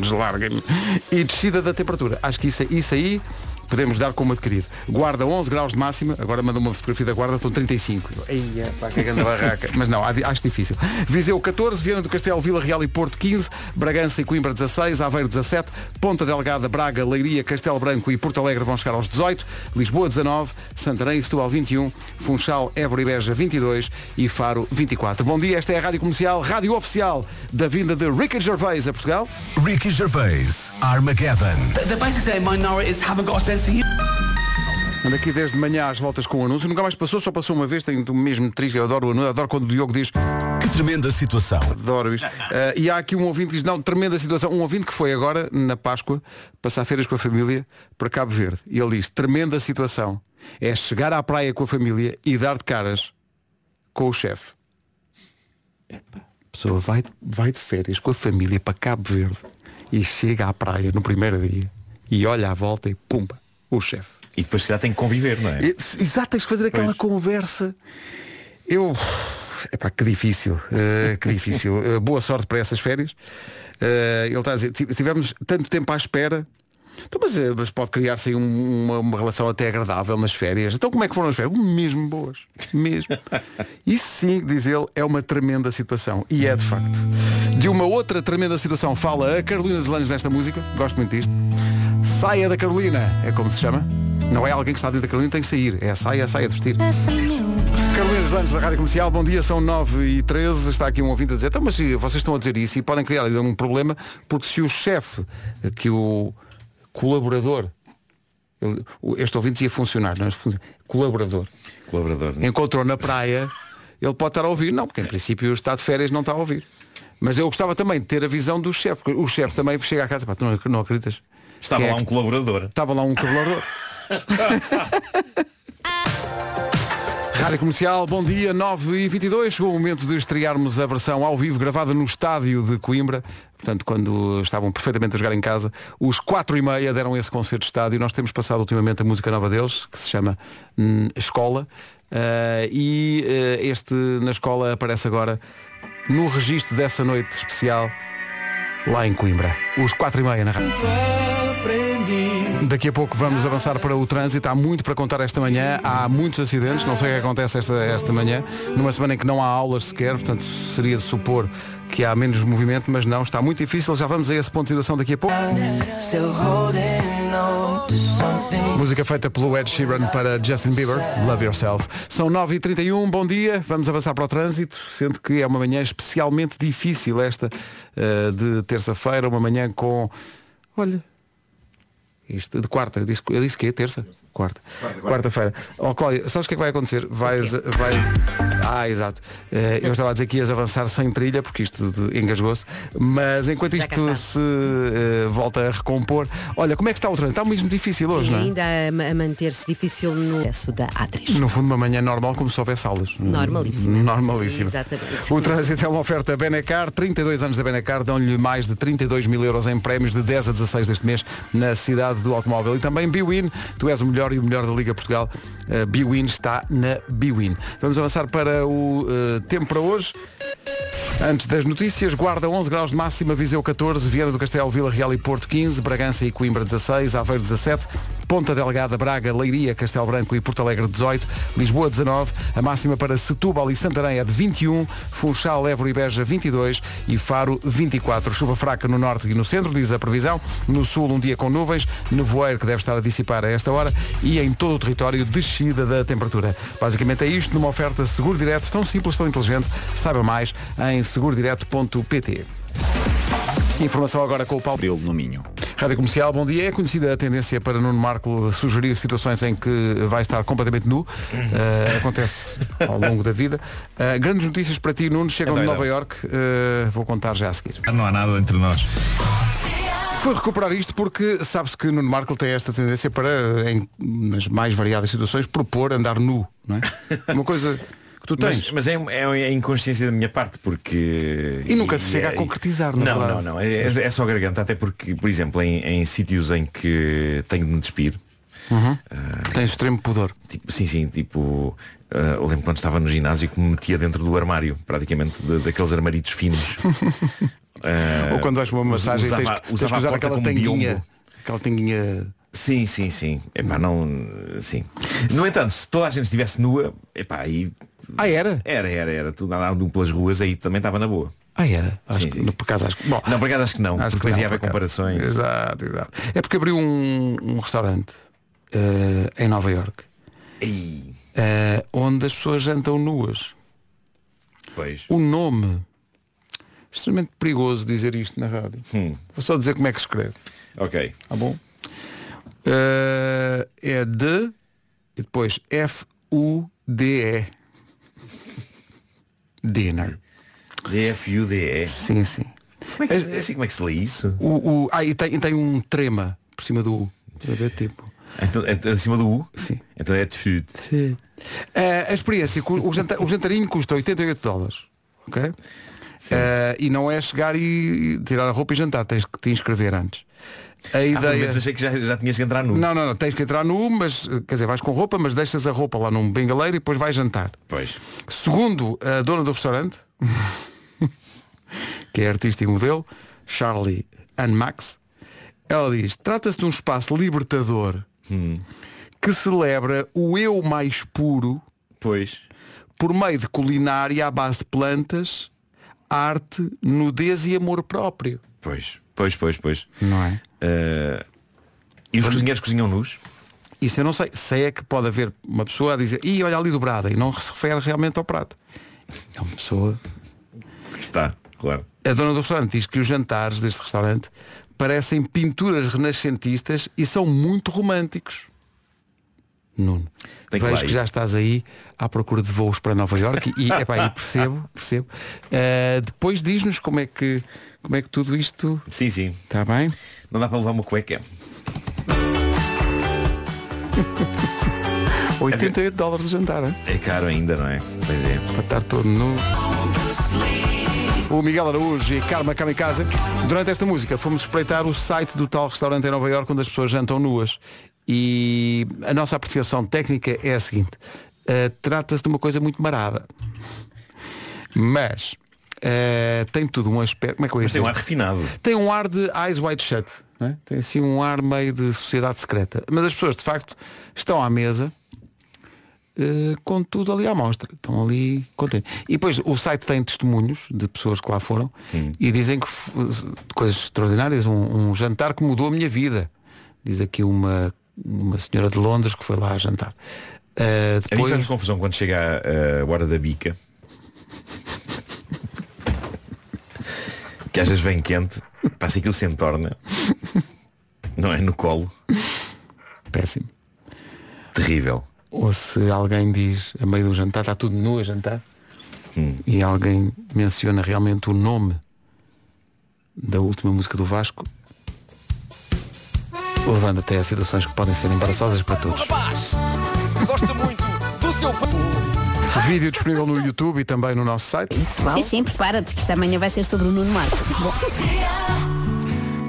deslarguem-me. E descida da temperatura. Acho que isso, isso aí podemos dar como adquirido. Guarda 11 graus de máxima, agora manda uma fotografia da guarda, estão 35. Eu, Eia, pá, que grande barraca. Mas não, acho difícil. Viseu 14, Viana do Castelo, Vila Real e Porto 15, Bragança e Coimbra 16, Aveiro 17, Ponta Delgada, Braga, Leiria, Castelo Branco e Porto Alegre vão chegar aos 18, Lisboa 19, Santarém e Setúbal 21, Funchal, Évora e Beja 22 e Faro 24. Bom dia, esta é a Rádio Comercial, Rádio Oficial da vinda de Ricky Gervais a Portugal. Ricky Gervais, Armageddon. The basic Ando aqui desde manhã às voltas com o anúncio. Nunca mais passou, só passou uma vez. Tenho mesmo triz, eu adoro o anúncio. Adoro quando o Diogo diz. Que tremenda situação. Adoro isto. Eh, e há aqui um ouvinte que diz, não, tremenda situação. Um ouvinte que foi agora, na Páscoa, passar férias com a família para Cabo Verde. E ele diz, tremenda situação. É chegar à praia com a família e dar de caras com o chefe. A pessoa vai, vai de férias com a família para Cabo Verde e chega à praia no primeiro dia e olha à volta e pumba, o chefe. E depois se calhar tem que conviver, não é? Exato, tens que fazer aquela conversa. Eu. Epá, que difícil. eh, que difícil. Eh, boa sorte para essas férias. Eh, ele está a dizer, "Ti- tivemos tanto tempo à espera. Então, mas, mas pode criar-se aí um- uma, uma relação até agradável nas férias. Então como é que foram as férias? Mesmo boas. Mesmo. Isso sim, diz ele, é uma tremenda situação. E é de facto. De uma outra tremenda situação fala a Carolina Zelandes nesta música. Gosto muito disto. Saia da Carolina, é como se chama. Não é alguém que está dentro da Carolina, tem que sair. É a saia, a saia de vestir. Carolina Zelandes da Rádio Comercial, bom dia, são 9 e 13 Está aqui um ouvinte a dizer, então, mas se vocês estão a dizer isso e podem criar um problema, porque se o chefe, eh, que o colaborador, este ouvinte dizia funcionar, não é? Colaborador. Colaborador. Encontrou na praia, ele pode estar a ouvir. Não, porque em princípio está de férias não está a ouvir. Mas eu gostava também de ter a visão do chefe, porque o chefe também chega à casa, pá, não, não acreditas? Estava é lá que- um colaborador. Estava lá um colaborador. Rádio Comercial, bom dia, 9 e 22 Chegou o momento de estrearmos a versão ao vivo gravada no estádio de Coimbra. Portanto, quando estavam perfeitamente a jogar em casa, os 4 e meia deram esse concerto de estádio. Nós temos passado ultimamente a música nova deles, que se chama hum, Escola. Ah, e ah, este na escola aparece agora no registro dessa noite especial lá em Coimbra. Os 4 e meia na rádio. Daqui a pouco vamos avançar para o trânsito. Há muito para contar esta manhã. Há muitos acidentes. Não sei o que acontece esta, esta manhã. Numa semana em que não há aulas sequer. Portanto, seria de supor que há menos movimento, mas não. Está muito difícil. Já vamos a esse ponto de situação daqui a pouco. Música feita pelo Ed Sheeran para Justin Bieber, Love Yourself. São 9h31, bom dia, vamos avançar para o trânsito, sendo que é uma manhã especialmente difícil esta eh, de terça-feira, uma manhã com. Olha. Isto, de quarta, eu disse, eu disse que é terça? Quarta. Quarta-feira. Ó Cláudia, sabes o que é que vai acontecer? Vais. vais... Ah, exato. Eh, eu estava a dizer que ias avançar sem trilha, porque isto engasgou-se. Mas enquanto isto se eh, volta a recompor. Olha, como é que está o trânsito? Está mesmo difícil hoje, Sim, não é? ainda a ma- a manter-se difícil no acesso da A3. No fundo, uma manhã normal, como se houvesse aulas. Normalíssima. Normalíssima. Exatamente. O trânsito é uma oferta Benecar. 32 anos da Benecar dão-lhe mais de 32 mil euros em prémios de 10 a 16 deste mês na cidade do automóvel. E também Biwin. Tu és o melhor e o melhor da Liga Portugal. Uh, Biwin está na Biwin. Vamos avançar para o uh, tempo para hoje. Antes das notícias, Guarda 11 graus de máxima, Viseu 14, Vieira do Castelo, Vila Real e Porto 15, Bragança e Coimbra 16, Aveiro 17, Ponta Delgada, Braga, Leiria, Castelo Branco e Porto Alegre 18, Lisboa 19, a máxima para Setúbal e Santarém é de 21, Funchal, Évora e Beja 22 e Faro 24. Chuva fraca no norte e no centro, diz a previsão. No sul um dia com nuvens, nevoeiro que deve estar a dissipar a esta hora e em todo o território descida da temperatura. Basicamente é isto numa oferta seguro direto, tão simples, tão inteligente. Saiba mais em segurodireto.pt. Informação agora com o Paulo Brilo no Minho. Rádio Comercial, bom dia. É conhecida a tendência para Nuno Marco sugerir situações em que vai estar completamente nu. Uh, acontece ao longo da vida. Uh, grandes notícias para ti, Nuno. Chegam Então, de Nova. York. Uh, vou contar já a seguir. Não há nada entre nós. Fui recuperar isto porque sabe-se que Nuno Marco tem esta tendência para, em, nas mais variadas situações, propor andar nu. Não é? Uma coisa tu tens. Mas, mas é, é, é inconsciência da minha parte porque. E nunca se chega a concretizar, Não, verdade. não, não. É, é- é só garganta, até porque, por exemplo, em, em sítios em que tenho de me despir. Uhum. Tens extremo pudor. Tipo, sim, sim, tipo. ah, eu lembro quando estava no ginásio que me metia dentro do armário, praticamente, de- daqueles armaritos finos. Ah, Ou quando vais para uma massagem usava, tens, tens usava que a usar aquela tanguinha. biombo. Aquela tanguinha. Sim, sim, sim. Epá, não. Sim. No entanto, se toda a gente estivesse nua, epá, aí. Ah, era? Era, era, era. Tudo andando pelas ruas aí também estava na boa. Ah, era? Acho Sim, que, sim, no- por acaso acho que. Bom, Não, por acaso acho que não. Acho que Depois não, ia haver comparações. Exato, exato. É porque abriu um, um restaurante eh, em Nova York Ei, eh, onde as pessoas jantam nuas. pois. O nome. Extremamente perigoso dizer isto na rádio. Hum, Vou só dizer como é que se escreve. ok. Tá bom? Eh, é de e depois F-U-D-E. Dinner. D-F-U-D-E. Sim, sim. Como é que, é assim, como é que se lê isso? O, o, ah, e tem, e tem um trema por cima do U. A ver, tipo. Então, é acima do U? Sim. Então é de food. Eh, a experiência, o, janta- o jantarinho custa 88 dólares. Ok? Eh, e não é chegar e tirar a roupa e jantar, tens que te inscrever antes. A Ah, ideia. menos achei que já, já tinhas que entrar nu. Não, não, não, tens que entrar nu, mas eh, quer dizer, vais com roupa, mas deixas a roupa lá num bengaleiro e depois vais jantar. Pois. Segundo a dona do restaurante, que é artista e modelo, Charlie Ann Max, ela diz, trata-se de um espaço libertador que celebra o eu mais puro Pois. por meio de culinária à base de plantas, arte, nudez e amor próprio. Pois. Pois, pois, pois. Não é? Ah, e os cozinheiros cozinham nus? Isso eu não sei. Sei é que pode haver uma pessoa a dizer, e olha ali dobrada, e não se refere realmente ao prato. É uma pessoa Está, claro. A dona do restaurante diz que os jantares deste restaurante parecem pinturas renascentistas e são muito românticos. Nuno, Tem que vejo que já estás aí à procura de voos para Nova Iorque e, epá, e percebo, percebo. Uh, depois diz-nos como é que como é que tudo isto Sim, sim. está bem? Não dá para levar uma cueca. 88 dólares de jantar, hein? É caro ainda, não é? Pois é. para estar todo nu. O Miguel Araújo e Karma Kamikaze. Durante esta música fomos espreitar o site do tal restaurante em Nova Iorque onde as pessoas jantam nuas. E a nossa apreciação técnica é a seguinte. Uh, Trata-se de uma coisa muito marada. Mas uh, tem tudo um aspecto. Como é que eu ia Mas tem um ar refinado. Tem um ar de eyes wide shut. é? Tem assim um ar meio de sociedade secreta. Mas as pessoas de facto estão à mesa eh, com tudo ali à mostra. Estão ali contentes. E depois o site tem testemunhos de pessoas que lá foram e dizem que coisas extraordinárias, um, um jantar que mudou a minha vida. Diz aqui uma, uma senhora de Londres que foi lá a jantar. Eh, A mim depois, faz confusão quando chega a, a hora da bica. Que às vezes vem quente, passa aquilo se entorna. Não é no colo. péssimo. Terrível. Ou se alguém diz a meio do jantar, está tudo nu a jantar, e alguém menciona realmente o nome da última música do Vasco, levando até a situações que podem ser embaraçosas para todos. Rapaz, gosta muito do seu Vídeo disponível no YouTube e também no nosso site. Sim, sim, prepara-te que isto amanhã vai ser sobre o Nuno Marcos. Bom.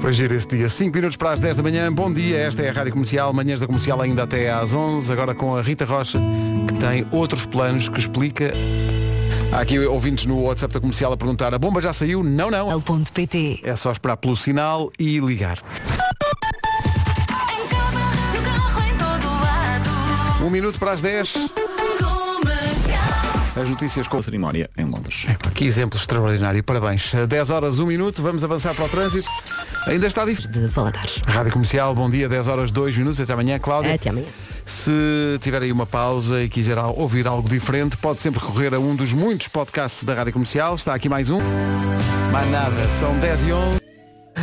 Foi giro esse dia. 5 minutos para as 10 da manhã. Bom dia, esta é a Rádio Comercial. Manhãs da Comercial ainda até às 11. Agora com a Rita Rocha, que tem outros planos que explica. Há aqui ouvintes no WhatsApp da Comercial a perguntar: a bomba já saiu? Não, não. É só esperar pelo sinal e ligar. Um minuto para as 10. As notícias com a cerimónia em Londres. Epá, que exemplo extraordinário. Parabéns. 10 horas, 1 minuto. Vamos avançar para o trânsito. Ainda está difícil. De Valadares. Rádio Comercial, bom dia, 10 horas 2 minutos. Até amanhã, Cláudia. Até amanhã. Se tiver aí uma pausa e quiser ouvir algo diferente, pode sempre recorrer a um dos muitos podcasts da Rádio Comercial. Está aqui mais um. Mais nada, são 10 e 11.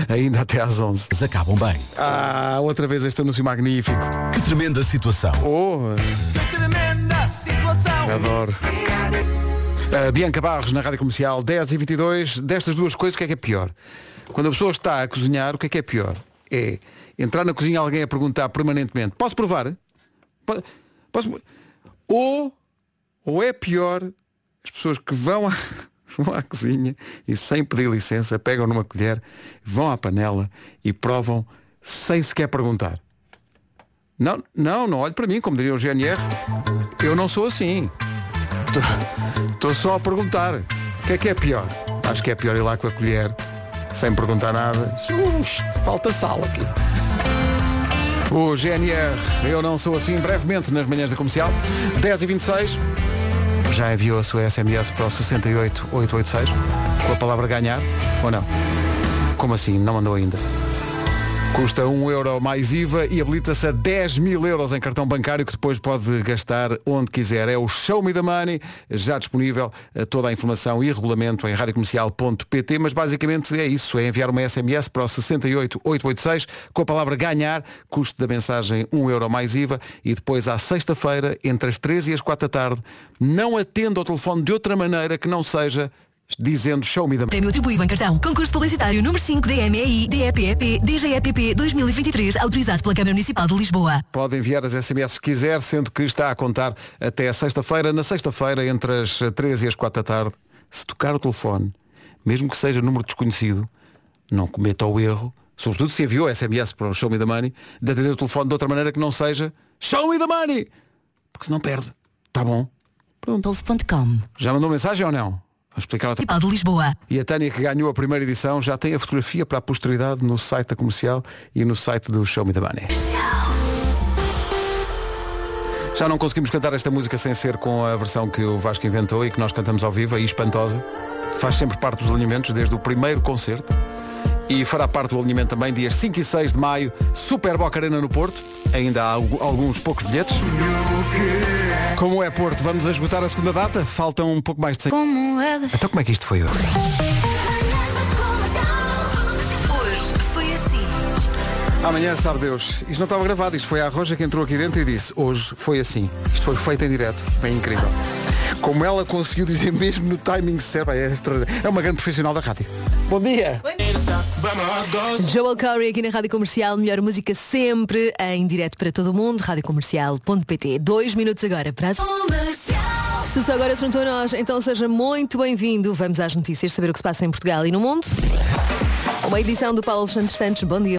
Ainda até às 11. Acabam bem. Ah, outra vez este anúncio magnífico. Que tremenda situação. Oh, adoro. Bianca Barros na Rádio Comercial 10 e 22 Destas duas coisas, o que é que é pior? Quando a pessoa está a cozinhar, o que é que é pior? É entrar na cozinha alguém a perguntar permanentemente Posso provar? Po- Posso... Ou, ou é pior as pessoas que vão à, vão à cozinha e sem pedir licença pegam numa colher, vão à panela e provam sem sequer perguntar. Não, não, não olhe para mim, como diria o GNR. Eu não sou assim. Estou só a perguntar. O que é que é pior? Acho que é pior ir lá com a colher, sem perguntar nada. Ux, falta sal aqui. O GNR, eu não sou assim, brevemente nas manhãs da comercial. 10 e 26 Já enviou a sua SMS para o 68886 com a palavra ganhar ou não? Como assim? Não mandou ainda? Custa 1 euro mais IVA e habilita-se a 10 mil euros em cartão bancário que depois pode gastar onde quiser. É o Show Me the Money, já disponível eh, toda a informação e regulamento em radiocomercial.pt, mas basicamente é isso, é enviar uma SMS para o 68886 com a palavra ganhar, custo da mensagem 1 euro mais IVA e depois à sexta-feira, entre as 13 e as 4 da tarde, não atenda ao telefone de outra maneira que não seja dizendo Show Me the Money. Prémio atribuído em cartão. Concurso publicitário número 5 DMEI, DEPEP, DGEPP 2023, autorizado pela Câmara Municipal de Lisboa. Pode enviar as SMS que quiser, sendo que está a contar até sexta-feira. Na sexta-feira, entre as 13 e as 4 da tarde, se tocar o telefone, mesmo que seja número desconhecido, não cometa o erro, sobretudo se enviou SMS para o Show Me the Money, de atender o telefone de outra maneira que não seja Show Me the Money! Porque senão perde. Tá bom? Pulse.com. Já mandou mensagem ou não? Vou explicar outra de Lisboa. e a Tânia, que ganhou a primeira edição, já tem a fotografia para a posteridade no site da comercial e no site do Show Me the Money. Já não conseguimos cantar esta música sem ser com a versão que o Vasco inventou e que nós cantamos ao vivo, aí espantosa. Faz sempre parte dos alinhamentos, desde o primeiro concerto. E fará parte do alinhamento também dias 5 e 6 de maio, Super Boca Arena no Porto. Ainda há algu- alguns poucos bilhetes. Como é Porto, vamos a esgotar a segunda data? Faltam um pouco mais de 100. Como é Então como é que isto foi hoje? Hoje foi assim. Amanhã sabe Deus. Isto não estava gravado, isto foi a Roja que entrou aqui dentro e disse, hoje foi assim. Isto foi feito em direto. Bem incrível. Como ela conseguiu dizer mesmo no timing certo. É, extra- é uma grande profissional da rádio. Bom dia. Joel Corey aqui na Rádio Comercial, melhor música sempre, em direto para todo o mundo, radiocomercial.pt. Dois minutos agora para as... Se só agora se juntou a nós, então seja muito bem-vindo. Vamos às notícias, saber o que se passa em Portugal e no mundo. Uma edição do Paulo Santos Santos. Bom dia.